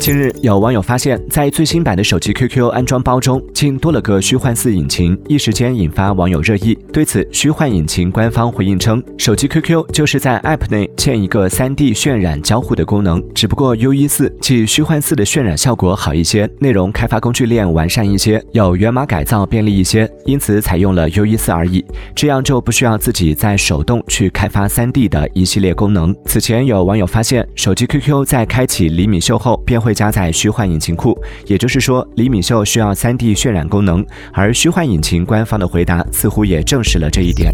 近日，有网友发现，在最新版的手机 QQ 安装包中，竟多了个虚幻四引擎，一时间引发网友热议。对此，虚幻引擎官方回应称，手机 QQ 就是在 App 内嵌一个 3D 渲染交互的功能，只不过 U 一四即虚幻四的渲染效果好一些，内容开发工具链完善一些，有源码改造便利一些，因此采用了 U 一四而已。这样就不需要自己再手动去开发 3D 的一系列功能。此前有网友发现，手机 QQ 在开启厘米秀后便会加载虚幻引擎库，也就是说，李敏秀需要 3D 渲染功能，而虚幻引擎官方的回答似乎也证实了这一点。